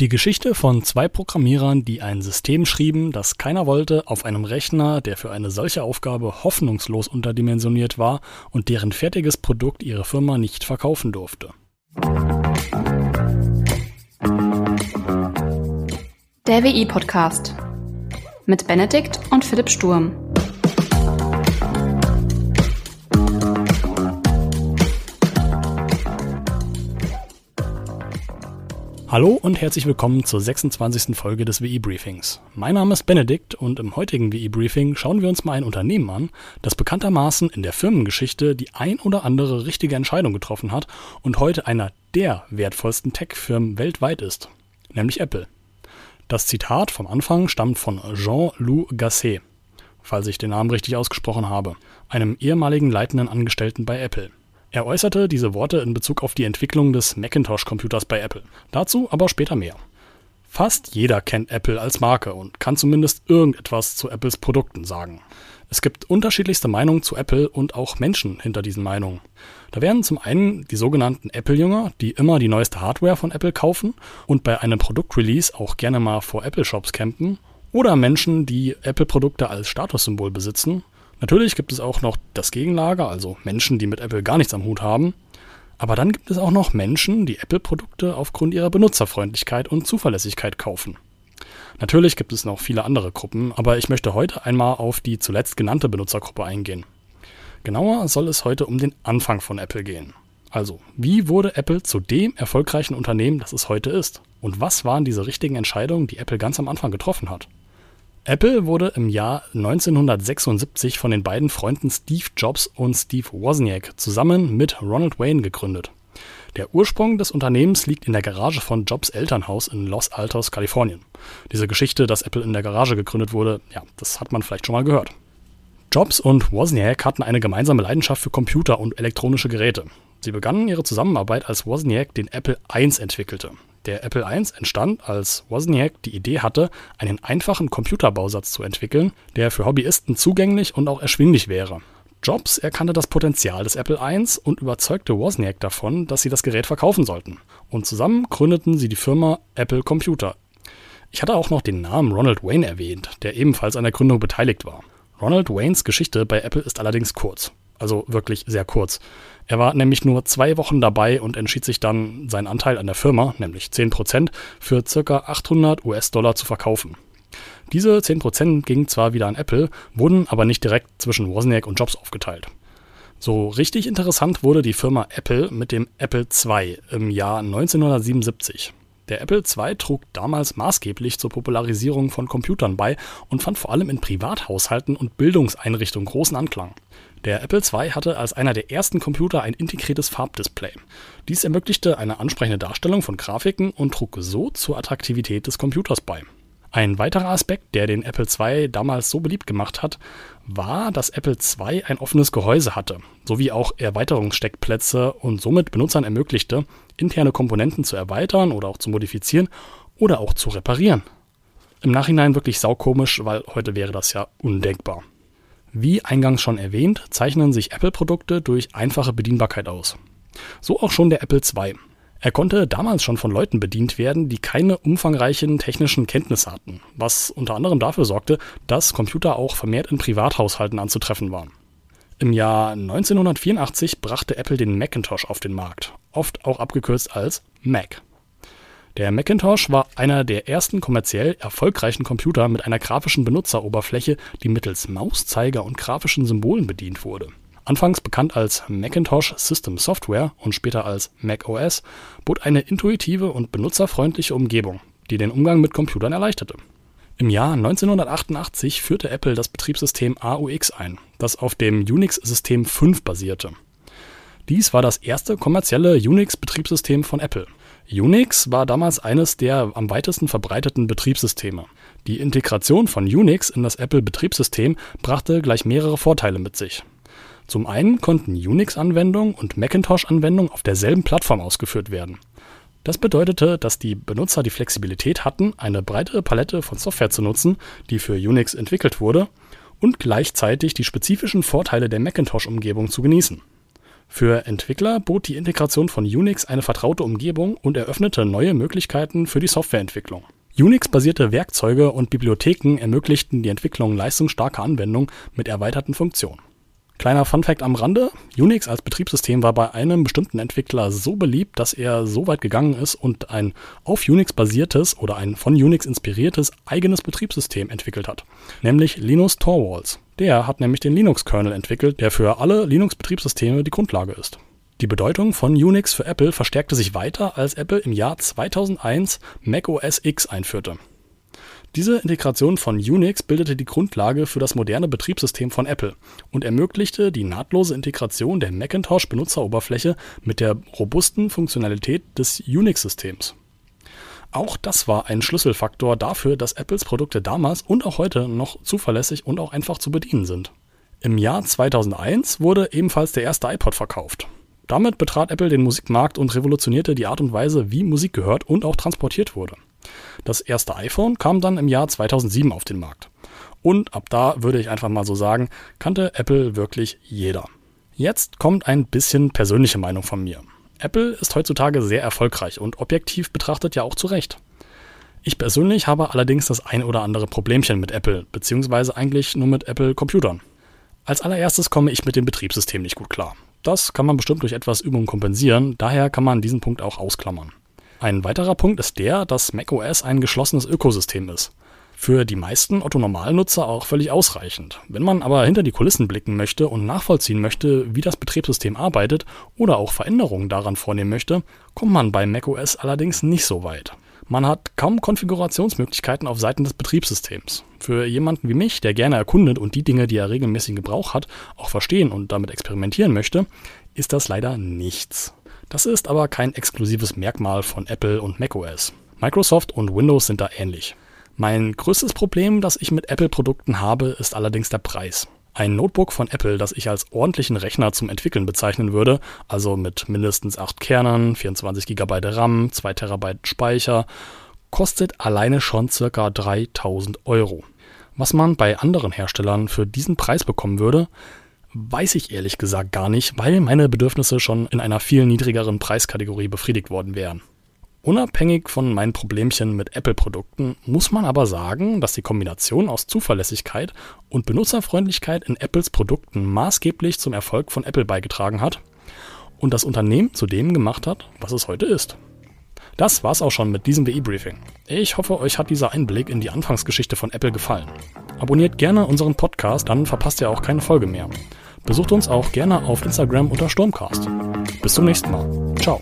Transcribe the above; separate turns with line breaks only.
Die Geschichte von zwei Programmierern, die ein System schrieben, das keiner wollte, auf einem Rechner, der für eine solche Aufgabe hoffnungslos unterdimensioniert war und deren fertiges Produkt ihre Firma nicht verkaufen durfte.
Der WI-Podcast mit Benedikt und Philipp Sturm.
Hallo und herzlich willkommen zur 26. Folge des WI-Briefings. Mein Name ist Benedikt und im heutigen WI-Briefing schauen wir uns mal ein Unternehmen an, das bekanntermaßen in der Firmengeschichte die ein oder andere richtige Entscheidung getroffen hat und heute einer der wertvollsten Tech-Firmen weltweit ist, nämlich Apple. Das Zitat vom Anfang stammt von Jean-Loup Gasset, falls ich den Namen richtig ausgesprochen habe, einem ehemaligen leitenden Angestellten bei Apple. Er äußerte diese Worte in Bezug auf die Entwicklung des Macintosh-Computers bei Apple. Dazu aber später mehr. Fast jeder kennt Apple als Marke und kann zumindest irgendetwas zu Apples Produkten sagen. Es gibt unterschiedlichste Meinungen zu Apple und auch Menschen hinter diesen Meinungen. Da wären zum einen die sogenannten Apple-Jünger, die immer die neueste Hardware von Apple kaufen und bei einem Produktrelease auch gerne mal vor Apple-Shops campen. Oder Menschen, die Apple-Produkte als Statussymbol besitzen Natürlich gibt es auch noch das Gegenlager, also Menschen, die mit Apple gar nichts am Hut haben. Aber dann gibt es auch noch Menschen, die Apple-Produkte aufgrund ihrer Benutzerfreundlichkeit und Zuverlässigkeit kaufen. Natürlich gibt es noch viele andere Gruppen, aber ich möchte heute einmal auf die zuletzt genannte Benutzergruppe eingehen. Genauer soll es heute um den Anfang von Apple gehen. Also, wie wurde Apple zu dem erfolgreichen Unternehmen, das es heute ist? Und was waren diese richtigen Entscheidungen, die Apple ganz am Anfang getroffen hat? Apple wurde im Jahr 1976 von den beiden Freunden Steve Jobs und Steve Wozniak zusammen mit Ronald Wayne gegründet. Der Ursprung des Unternehmens liegt in der Garage von Jobs Elternhaus in Los Altos, Kalifornien. Diese Geschichte, dass Apple in der Garage gegründet wurde, ja, das hat man vielleicht schon mal gehört. Jobs und Wozniak hatten eine gemeinsame Leidenschaft für Computer und elektronische Geräte. Sie begannen ihre Zusammenarbeit, als Wozniak den Apple I entwickelte. Der Apple I entstand, als Wozniak die Idee hatte, einen einfachen Computerbausatz zu entwickeln, der für Hobbyisten zugänglich und auch erschwinglich wäre. Jobs erkannte das Potenzial des Apple I und überzeugte Wozniak davon, dass sie das Gerät verkaufen sollten. Und zusammen gründeten sie die Firma Apple Computer. Ich hatte auch noch den Namen Ronald Wayne erwähnt, der ebenfalls an der Gründung beteiligt war. Ronald Waynes Geschichte bei Apple ist allerdings kurz. Also wirklich sehr kurz. Er war nämlich nur zwei Wochen dabei und entschied sich dann, seinen Anteil an der Firma, nämlich 10%, für ca. 800 US-Dollar zu verkaufen. Diese 10% gingen zwar wieder an Apple, wurden aber nicht direkt zwischen Wozniak und Jobs aufgeteilt. So richtig interessant wurde die Firma Apple mit dem Apple II im Jahr 1977. Der Apple II trug damals maßgeblich zur Popularisierung von Computern bei und fand vor allem in Privathaushalten und Bildungseinrichtungen großen Anklang. Der Apple II hatte als einer der ersten Computer ein integriertes Farbdisplay. Dies ermöglichte eine ansprechende Darstellung von Grafiken und trug so zur Attraktivität des Computers bei. Ein weiterer Aspekt, der den Apple II damals so beliebt gemacht hat, war, dass Apple II ein offenes Gehäuse hatte, sowie auch Erweiterungssteckplätze und somit Benutzern ermöglichte, interne Komponenten zu erweitern oder auch zu modifizieren oder auch zu reparieren. Im Nachhinein wirklich saukomisch, weil heute wäre das ja undenkbar. Wie eingangs schon erwähnt, zeichnen sich Apple-Produkte durch einfache Bedienbarkeit aus. So auch schon der Apple II. Er konnte damals schon von Leuten bedient werden, die keine umfangreichen technischen Kenntnisse hatten, was unter anderem dafür sorgte, dass Computer auch vermehrt in Privathaushalten anzutreffen waren. Im Jahr 1984 brachte Apple den Macintosh auf den Markt, oft auch abgekürzt als Mac. Der Macintosh war einer der ersten kommerziell erfolgreichen Computer mit einer grafischen Benutzeroberfläche, die mittels Mauszeiger und grafischen Symbolen bedient wurde. Anfangs bekannt als Macintosh System Software und später als Mac OS, bot eine intuitive und benutzerfreundliche Umgebung, die den Umgang mit Computern erleichterte. Im Jahr 1988 führte Apple das Betriebssystem AUX ein, das auf dem Unix-System 5 basierte. Dies war das erste kommerzielle Unix-Betriebssystem von Apple. Unix war damals eines der am weitesten verbreiteten Betriebssysteme. Die Integration von Unix in das Apple-Betriebssystem brachte gleich mehrere Vorteile mit sich. Zum einen konnten Unix-Anwendungen und Macintosh-Anwendungen auf derselben Plattform ausgeführt werden. Das bedeutete, dass die Benutzer die Flexibilität hatten, eine breite Palette von Software zu nutzen, die für Unix entwickelt wurde, und gleichzeitig die spezifischen Vorteile der Macintosh-Umgebung zu genießen. Für Entwickler bot die Integration von Unix eine vertraute Umgebung und eröffnete neue Möglichkeiten für die Softwareentwicklung. Unix-basierte Werkzeuge und Bibliotheken ermöglichten die Entwicklung leistungsstarker Anwendungen mit erweiterten Funktionen. Kleiner Funfact am Rande, Unix als Betriebssystem war bei einem bestimmten Entwickler so beliebt, dass er so weit gegangen ist und ein auf Unix basiertes oder ein von Unix inspiriertes eigenes Betriebssystem entwickelt hat, nämlich Linus Torvalds. Der hat nämlich den Linux-Kernel entwickelt, der für alle Linux-Betriebssysteme die Grundlage ist. Die Bedeutung von Unix für Apple verstärkte sich weiter, als Apple im Jahr 2001 Mac OS X einführte. Diese Integration von Unix bildete die Grundlage für das moderne Betriebssystem von Apple und ermöglichte die nahtlose Integration der Macintosh-Benutzeroberfläche mit der robusten Funktionalität des Unix-Systems. Auch das war ein Schlüsselfaktor dafür, dass Apples Produkte damals und auch heute noch zuverlässig und auch einfach zu bedienen sind. Im Jahr 2001 wurde ebenfalls der erste iPod verkauft. Damit betrat Apple den Musikmarkt und revolutionierte die Art und Weise, wie Musik gehört und auch transportiert wurde. Das erste iPhone kam dann im Jahr 2007 auf den Markt. Und ab da würde ich einfach mal so sagen, kannte Apple wirklich jeder. Jetzt kommt ein bisschen persönliche Meinung von mir. Apple ist heutzutage sehr erfolgreich und objektiv betrachtet ja auch zu Recht. Ich persönlich habe allerdings das ein oder andere Problemchen mit Apple, beziehungsweise eigentlich nur mit Apple Computern. Als allererstes komme ich mit dem Betriebssystem nicht gut klar. Das kann man bestimmt durch etwas Übung kompensieren, daher kann man diesen Punkt auch ausklammern. Ein weiterer Punkt ist der, dass macOS ein geschlossenes Ökosystem ist. Für die meisten Otto-Normalnutzer auch völlig ausreichend. Wenn man aber hinter die Kulissen blicken möchte und nachvollziehen möchte, wie das Betriebssystem arbeitet oder auch Veränderungen daran vornehmen möchte, kommt man bei macOS allerdings nicht so weit. Man hat kaum Konfigurationsmöglichkeiten auf Seiten des Betriebssystems. Für jemanden wie mich, der gerne erkundet und die Dinge, die er regelmäßig in Gebrauch hat, auch verstehen und damit experimentieren möchte, ist das leider nichts. Das ist aber kein exklusives Merkmal von Apple und macOS. Microsoft und Windows sind da ähnlich. Mein größtes Problem, das ich mit Apple-Produkten habe, ist allerdings der Preis. Ein Notebook von Apple, das ich als ordentlichen Rechner zum Entwickeln bezeichnen würde, also mit mindestens 8 Kernen, 24 GB RAM, 2 TB Speicher, kostet alleine schon ca. 3000 Euro. Was man bei anderen Herstellern für diesen Preis bekommen würde, weiß ich ehrlich gesagt gar nicht, weil meine Bedürfnisse schon in einer viel niedrigeren Preiskategorie befriedigt worden wären. Unabhängig von meinen Problemchen mit Apple-Produkten muss man aber sagen, dass die Kombination aus Zuverlässigkeit und Benutzerfreundlichkeit in Apples Produkten maßgeblich zum Erfolg von Apple beigetragen hat und das Unternehmen zu dem gemacht hat, was es heute ist. Das war's auch schon mit diesem WI-Briefing. Ich hoffe, euch hat dieser Einblick in die Anfangsgeschichte von Apple gefallen. Abonniert gerne unseren Podcast, dann verpasst ihr auch keine Folge mehr. Besucht uns auch gerne auf Instagram unter Stormcast. Bis zum nächsten Mal. Ciao.